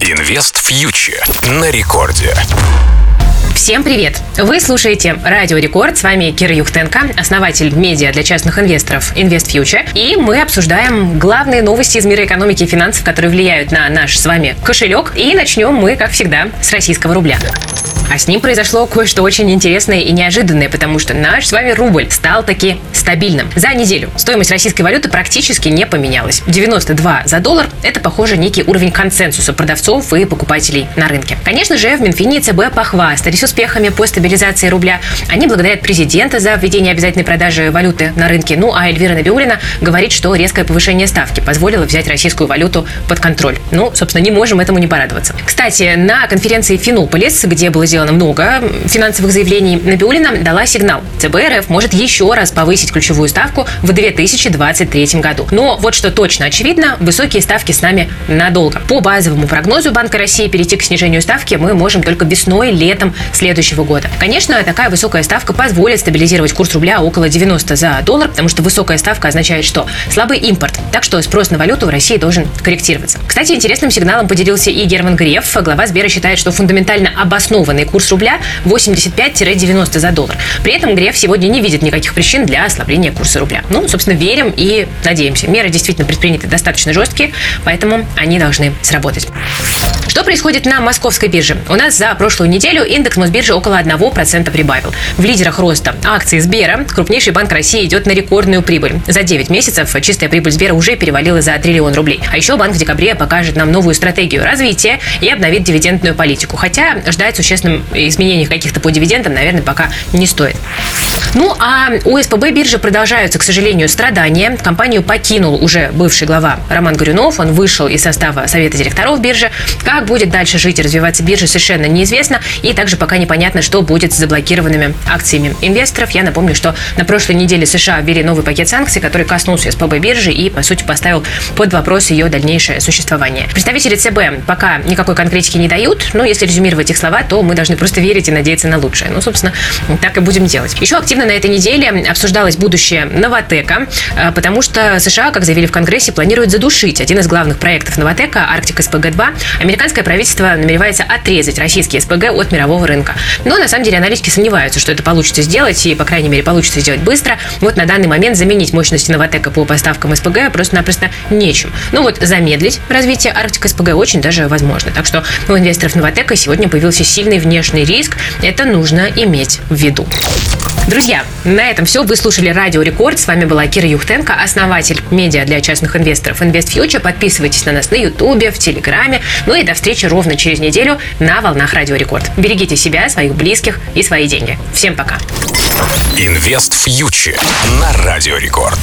Инвест фьючер на рекорде. Всем привет! Вы слушаете Радио Рекорд. С вами Кира Юхтенко, основатель медиа для частных инвесторов Invest Future. И мы обсуждаем главные новости из мира экономики и финансов, которые влияют на наш с вами кошелек. И начнем мы, как всегда, с российского рубля. А с ним произошло кое-что очень интересное и неожиданное, потому что наш с вами рубль стал таки стабильным. За неделю стоимость российской валюты практически не поменялась. 92 за доллар – это, похоже, некий уровень консенсуса продавцов и покупателей на рынке. Конечно же, в Минфине и ЦБ похвастались успехами по стабилизации рубля. Они благодарят президента за введение обязательной продажи валюты на рынке. Ну, а Эльвира Набиулина говорит, что резкое повышение ставки позволило взять российскую валюту под контроль. Ну, собственно, не можем этому не порадоваться. Кстати, на конференции Финополис, где было сделано сделано много финансовых заявлений, Набиулина дала сигнал. ЦБ РФ может еще раз повысить ключевую ставку в 2023 году. Но вот что точно очевидно, высокие ставки с нами надолго. По базовому прогнозу Банка России перейти к снижению ставки мы можем только весной, летом следующего года. Конечно, такая высокая ставка позволит стабилизировать курс рубля около 90 за доллар, потому что высокая ставка означает что? Слабый импорт. Так что спрос на валюту в России должен корректироваться. Кстати, интересным сигналом поделился и Герман Греф. Глава Сбера считает, что фундаментально обоснованный курс рубля 85-90 за доллар. При этом Греф сегодня не видит никаких причин для ослабления курса рубля. Ну, собственно, верим и надеемся. Меры действительно предприняты достаточно жесткие, поэтому они должны сработать. Что происходит на московской бирже? У нас за прошлую неделю индекс Мосбиржи около 1% прибавил. В лидерах роста акции Сбера крупнейший банк России идет на рекордную прибыль. За 9 месяцев чистая прибыль Сбера уже перевалила за триллион рублей. А еще банк в декабре покажет нам новую стратегию развития и обновит дивидендную политику. Хотя ждать существенным изменений каких-то по дивидендам, наверное, пока не стоит. Ну, а у СПБ биржи продолжаются, к сожалению, страдания. Компанию покинул уже бывший глава Роман Горюнов. Он вышел из состава совета директоров биржи. Как будет дальше жить и развиваться биржа, совершенно неизвестно. И также пока непонятно, что будет с заблокированными акциями инвесторов. Я напомню, что на прошлой неделе США ввели новый пакет санкций, который коснулся СПБ биржи и, по сути, поставил под вопрос ее дальнейшее существование. Представители ЦБ пока никакой конкретики не дают, но если резюмировать их слова, то мы должны просто верить и надеяться на лучшее. Ну, собственно, так и будем делать. Еще активно на этой неделе обсуждалось будущее Новотека, э, потому что США, как заявили в Конгрессе, планируют задушить один из главных проектов Новотека, Арктик СПГ-2. Американское правительство намеревается отрезать российские СПГ от мирового рынка. Но, на самом деле, аналитики сомневаются, что это получится сделать, и, по крайней мере, получится сделать быстро. Вот на данный момент заменить мощности Новотека по поставкам СПГ просто-напросто нечем. Ну вот замедлить развитие Арктик СПГ очень даже возможно. Так что у инвесторов Новотека сегодня появился сильный внешний риск. Это нужно иметь в виду. Друзья, на этом все. Вы слушали Радио Рекорд. С вами была Кира Юхтенко, основатель медиа для частных инвесторов Invest Future. Подписывайтесь на нас на Ютубе, в Телеграме. Ну и до встречи ровно через неделю на волнах Радио Рекорд. Берегите себя, своих близких и свои деньги. Всем пока. InvestFuture на Радио Рекорд.